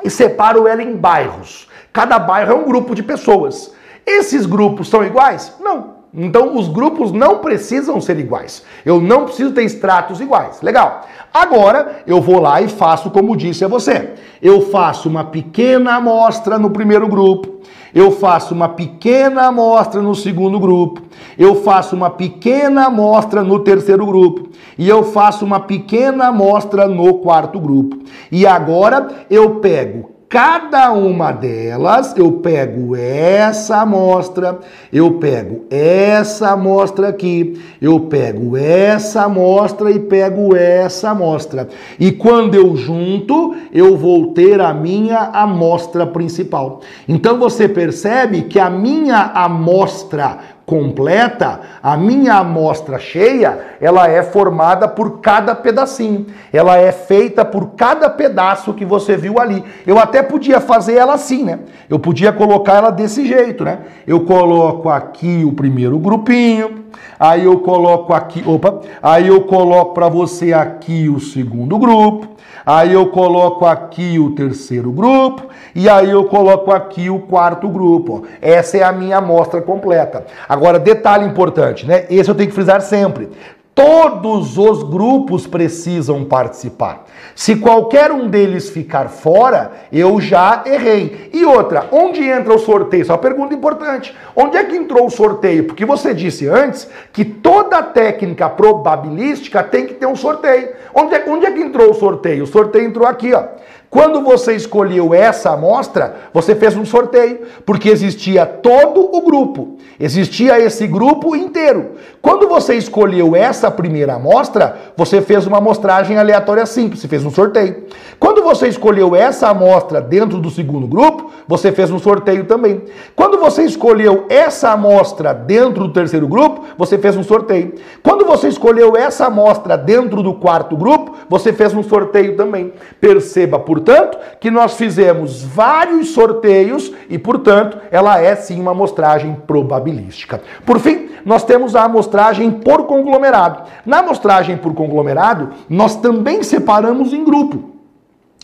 e separo ela em bairros. Cada bairro é um grupo de pessoas. Esses grupos são iguais? Não. Então os grupos não precisam ser iguais. Eu não preciso ter extratos iguais. Legal. Agora eu vou lá e faço como disse a você. Eu faço uma pequena amostra no primeiro grupo. Eu faço uma pequena amostra no segundo grupo. Eu faço uma pequena amostra no terceiro grupo. E eu faço uma pequena amostra no quarto grupo. E agora eu pego cada uma delas, eu pego essa amostra, eu pego essa amostra aqui, eu pego essa amostra e pego essa amostra. E quando eu junto, eu vou ter a minha amostra principal. Então você percebe que a minha amostra completa, a minha amostra cheia, ela é formada por cada pedacinho. Ela é feita por cada pedaço que você viu ali. Eu até podia fazer ela assim, né? Eu podia colocar ela desse jeito, né? Eu coloco aqui o primeiro grupinho, aí eu coloco aqui, opa, aí eu coloco para você aqui o segundo grupo, Aí eu coloco aqui o terceiro grupo e aí eu coloco aqui o quarto grupo. Essa é a minha amostra completa. Agora, detalhe importante, né? Esse eu tenho que frisar sempre. Todos os grupos precisam participar. Se qualquer um deles ficar fora, eu já errei. E outra, onde entra o sorteio? Essa é uma pergunta importante. Onde é que entrou o sorteio? Porque você disse antes que toda técnica probabilística tem que ter um sorteio. Onde é, onde é que entrou o sorteio? O sorteio entrou aqui, ó. Quando você escolheu essa amostra, você fez um sorteio, porque existia todo o grupo, existia esse grupo inteiro. Quando você escolheu essa primeira amostra, você fez uma amostragem aleatória simples, você fez um sorteio. Quando você escolheu essa amostra dentro do segundo grupo, você fez um sorteio também. Quando você escolheu essa amostra dentro do terceiro grupo, você fez um sorteio. Quando você escolheu essa amostra dentro do quarto grupo, você fez um sorteio também. Perceba, portanto, que nós fizemos vários sorteios e, portanto, ela é sim uma amostragem probabilística. Por fim, nós temos a amostragem por conglomerado. Na amostragem por conglomerado, nós também separamos em grupo.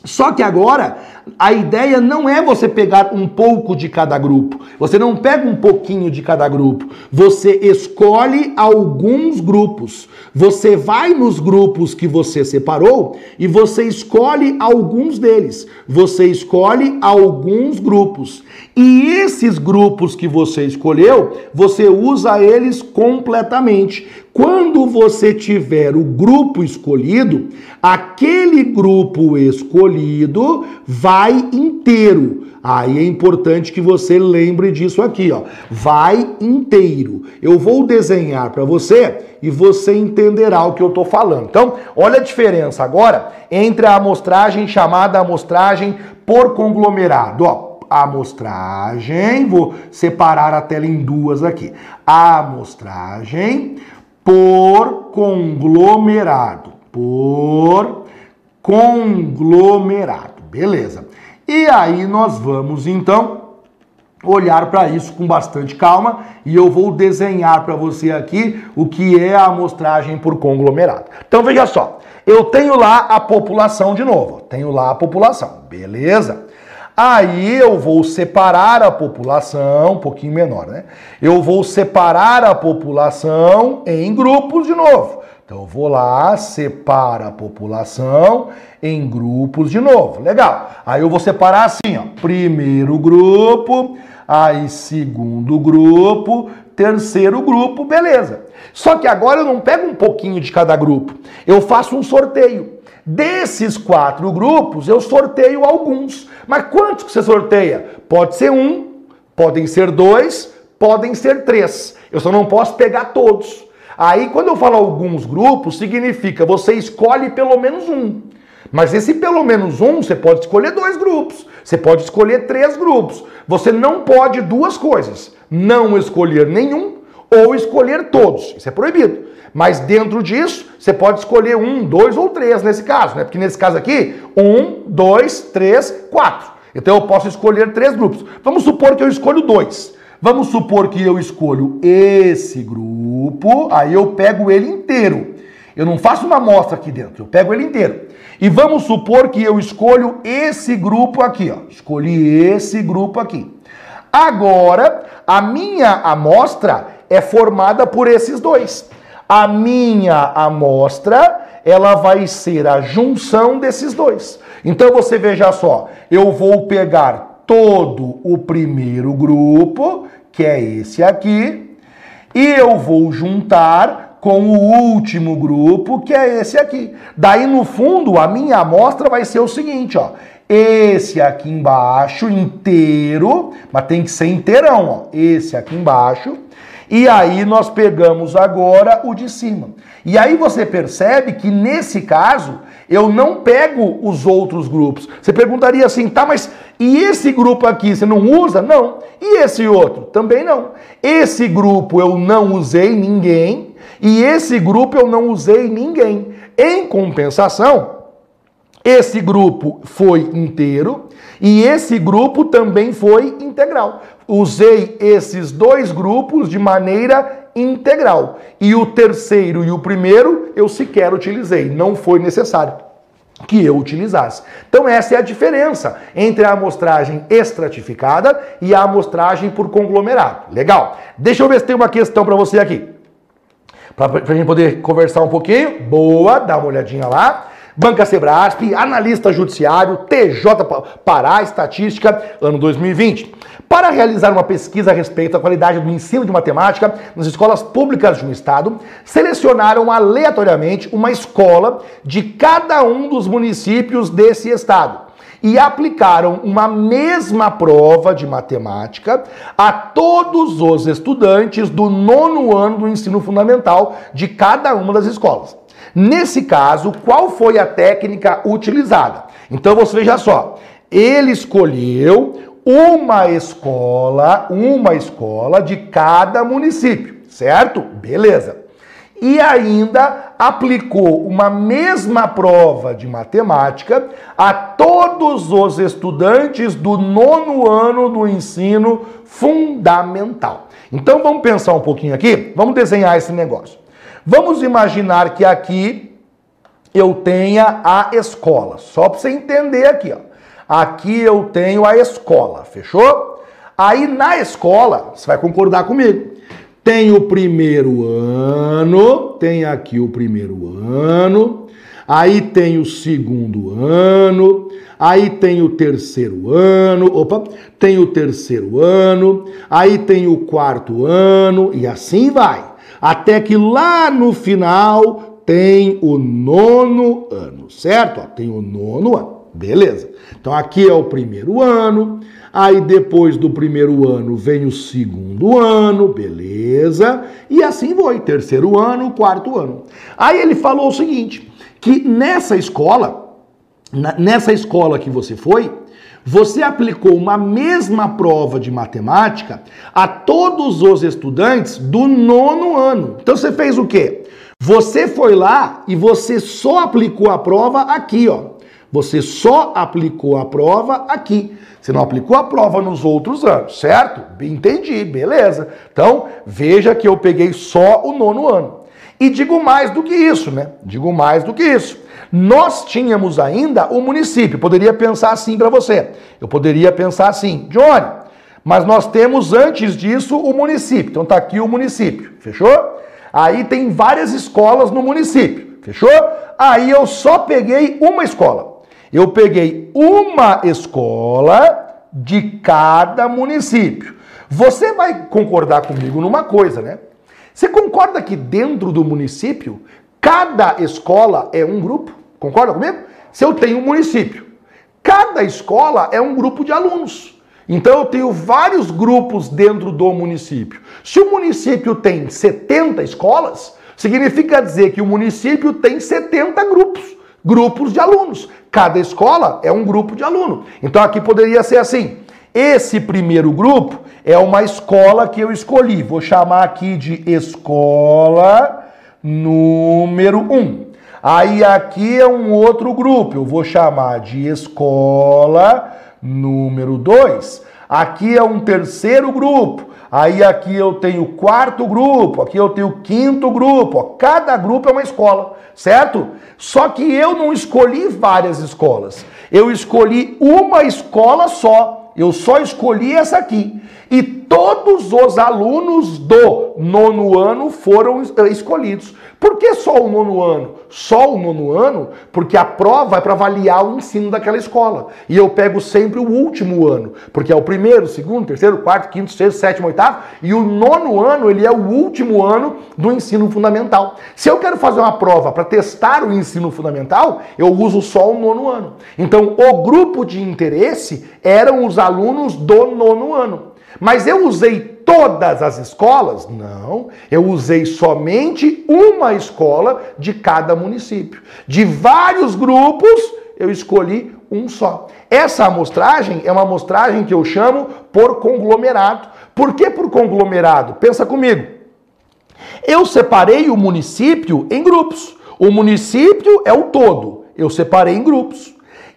Só que agora a ideia não é você pegar um pouco de cada grupo. Você não pega um pouquinho de cada grupo. Você escolhe alguns grupos. Você vai nos grupos que você separou e você escolhe alguns deles. Você escolhe alguns grupos. E esses grupos que você escolheu, você usa eles completamente. Quando você tiver o grupo escolhido, aquele grupo escolhido vai inteiro. Aí é importante que você lembre disso aqui, ó. Vai inteiro. Eu vou desenhar para você e você entenderá o que eu estou falando. Então, olha a diferença agora entre a amostragem chamada amostragem por conglomerado, ó amostragem, vou separar a tela em duas aqui. A amostragem por conglomerado. Por conglomerado. Beleza. E aí nós vamos então olhar para isso com bastante calma e eu vou desenhar para você aqui o que é a amostragem por conglomerado. Então veja só, eu tenho lá a população de novo, tenho lá a população, beleza? Aí eu vou separar a população, um pouquinho menor, né? Eu vou separar a população em grupos de novo. Então eu vou lá, separa a população em grupos de novo. Legal. Aí eu vou separar assim, ó. Primeiro grupo, aí segundo grupo, terceiro grupo, beleza. Só que agora eu não pego um pouquinho de cada grupo. Eu faço um sorteio. Desses quatro grupos, eu sorteio alguns. Mas quantos que você sorteia? Pode ser um, podem ser dois, podem ser três. Eu só não posso pegar todos. Aí, quando eu falo alguns grupos, significa você escolhe pelo menos um. Mas esse pelo menos um, você pode escolher dois grupos. Você pode escolher três grupos. Você não pode duas coisas: não escolher nenhum ou escolher todos. Isso é proibido. Mas dentro disso, você pode escolher um, dois ou três nesse caso, né? Porque nesse caso aqui, um, dois, três, quatro. Então eu posso escolher três grupos. Vamos supor que eu escolho dois. Vamos supor que eu escolho esse grupo, aí eu pego ele inteiro. Eu não faço uma amostra aqui dentro, eu pego ele inteiro. E vamos supor que eu escolho esse grupo aqui, ó. Escolhi esse grupo aqui. Agora, a minha amostra é formada por esses dois. A minha amostra, ela vai ser a junção desses dois. Então você veja só, eu vou pegar todo o primeiro grupo, que é esse aqui, e eu vou juntar com o último grupo, que é esse aqui. Daí no fundo, a minha amostra vai ser o seguinte, ó. Esse aqui embaixo inteiro, mas tem que ser inteirão, ó. Esse aqui embaixo e aí nós pegamos agora o de cima. E aí você percebe que nesse caso eu não pego os outros grupos. Você perguntaria assim, tá, mas e esse grupo aqui você não usa? Não. E esse outro? Também não. Esse grupo eu não usei ninguém e esse grupo eu não usei ninguém. Em compensação, esse grupo foi inteiro e esse grupo também foi integral. Usei esses dois grupos de maneira integral. E o terceiro e o primeiro eu sequer utilizei, não foi necessário que eu utilizasse. Então essa é a diferença entre a amostragem estratificada e a amostragem por conglomerado. Legal. Deixa eu ver se tem uma questão para você aqui. Para a gente poder conversar um pouquinho. Boa, dá uma olhadinha lá. Banca Sebrasp, analista judiciário, TJ Pará, estatística, ano 2020. Para realizar uma pesquisa a respeito da qualidade do ensino de matemática nas escolas públicas de um estado, selecionaram aleatoriamente uma escola de cada um dos municípios desse estado e aplicaram uma mesma prova de matemática a todos os estudantes do nono ano do ensino fundamental de cada uma das escolas. Nesse caso, qual foi a técnica utilizada? Então você veja só, ele escolheu uma escola, uma escola de cada município, certo? Beleza. E ainda aplicou uma mesma prova de matemática a todos os estudantes do nono ano do ensino fundamental. Então vamos pensar um pouquinho aqui, vamos desenhar esse negócio. Vamos imaginar que aqui eu tenha a escola, só para você entender aqui, ó. Aqui eu tenho a escola, fechou? Aí na escola, você vai concordar comigo. Tem o primeiro ano, tem aqui o primeiro ano, aí tem o segundo ano, aí tem o terceiro ano, opa, tem o terceiro ano, aí tem o quarto ano e assim vai. Até que lá no final tem o nono ano, certo? tem o nono ano. Beleza. Então aqui é o primeiro ano, aí depois do primeiro ano vem o segundo ano, beleza? E assim foi, terceiro ano, quarto ano. Aí ele falou o seguinte, que nessa escola, nessa escola que você foi, você aplicou uma mesma prova de matemática a todos os estudantes do nono ano. Então você fez o quê? Você foi lá e você só aplicou a prova aqui, ó. Você só aplicou a prova aqui. Você não aplicou a prova nos outros anos, certo? Entendi, beleza. Então, veja que eu peguei só o nono ano. E digo mais do que isso, né? Digo mais do que isso. Nós tínhamos ainda o município. Poderia pensar assim para você. Eu poderia pensar assim, Johnny, mas nós temos antes disso o município. Então tá aqui o município, fechou? Aí tem várias escolas no município, fechou? Aí eu só peguei uma escola. Eu peguei uma escola de cada município. Você vai concordar comigo numa coisa, né? Você concorda que dentro do município, cada escola é um grupo? Concorda comigo? Se eu tenho um município, cada escola é um grupo de alunos. Então eu tenho vários grupos dentro do município. Se o município tem 70 escolas, significa dizer que o município tem 70 grupos grupos de alunos. Cada escola é um grupo de aluno. Então aqui poderia ser assim: esse primeiro grupo é uma escola que eu escolhi. Vou chamar aqui de escola número 1. Um. Aí aqui é um outro grupo, eu vou chamar de escola número 2. Aqui é um terceiro grupo. Aí aqui eu tenho quarto grupo, aqui eu tenho quinto grupo. Cada grupo é uma escola, certo? Só que eu não escolhi várias escolas. Eu escolhi uma escola só. Eu só escolhi essa aqui. E todos os alunos do nono ano foram escolhidos. Por que só o nono ano? Só o nono ano? Porque a prova é para avaliar o ensino daquela escola. E eu pego sempre o último ano, porque é o primeiro, segundo, terceiro, quarto, quinto, sexto, sétimo, oitavo. E o nono ano, ele é o último ano do ensino fundamental. Se eu quero fazer uma prova para testar o ensino fundamental, eu uso só o nono ano. Então, o grupo de interesse eram os alunos do nono ano. Mas eu usei todas as escolas? Não, eu usei somente uma escola de cada município. De vários grupos, eu escolhi um só. Essa amostragem é uma amostragem que eu chamo por conglomerado. Por que por conglomerado? Pensa comigo. Eu separei o município em grupos. O município é o todo. Eu separei em grupos.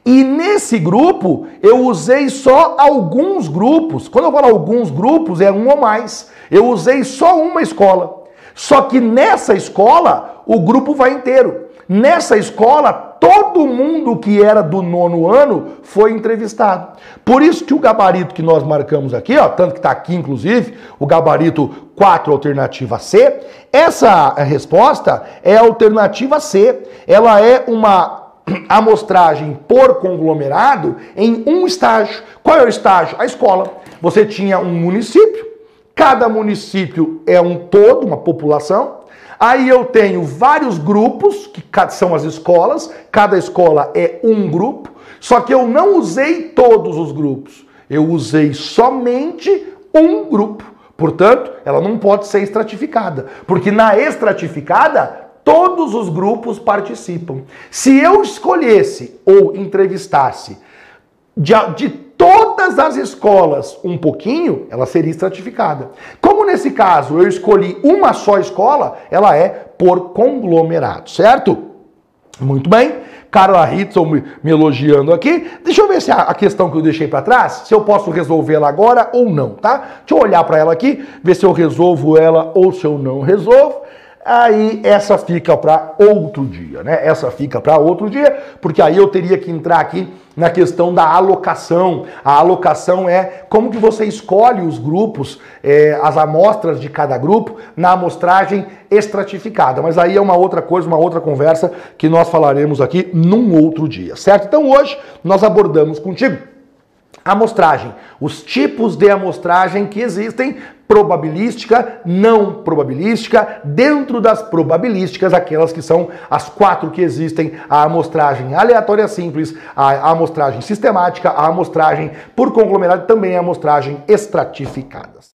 E nesse grupo eu usei só alguns grupos. Quando eu falo alguns grupos, é um ou mais. Eu usei só uma escola. Só que nessa escola, o grupo vai inteiro. Nessa escola, todo mundo que era do nono ano foi entrevistado. Por isso que o gabarito que nós marcamos aqui, ó, tanto que está aqui inclusive, o gabarito 4, alternativa C, essa resposta é alternativa C. Ela é uma amostragem por conglomerado em um estágio. Qual é o estágio? A escola. Você tinha um município, cada município é um todo, uma população. Aí eu tenho vários grupos, que são as escolas, cada escola é um grupo. Só que eu não usei todos os grupos. Eu usei somente um grupo. Portanto, ela não pode ser estratificada, porque na estratificada todos os grupos participam. Se eu escolhesse ou entrevistasse de, de todas as escolas um pouquinho, ela seria estratificada. Como nesse caso eu escolhi uma só escola, ela é por conglomerado, certo? Muito bem. Carla Hitson me, me, elogiando aqui. Deixa eu ver se a, a questão que eu deixei para trás, se eu posso resolvê-la agora ou não, tá? Deixa eu olhar para ela aqui, ver se eu resolvo ela ou se eu não resolvo. Aí essa fica para outro dia, né? Essa fica para outro dia, porque aí eu teria que entrar aqui na questão da alocação. A alocação é como que você escolhe os grupos, é, as amostras de cada grupo na amostragem estratificada. Mas aí é uma outra coisa, uma outra conversa que nós falaremos aqui num outro dia, certo? Então hoje nós abordamos contigo amostragem, os tipos de amostragem que existem, probabilística, não probabilística, dentro das probabilísticas, aquelas que são as quatro que existem, a amostragem aleatória simples, a amostragem sistemática, a amostragem por conglomerado e também a amostragem estratificada.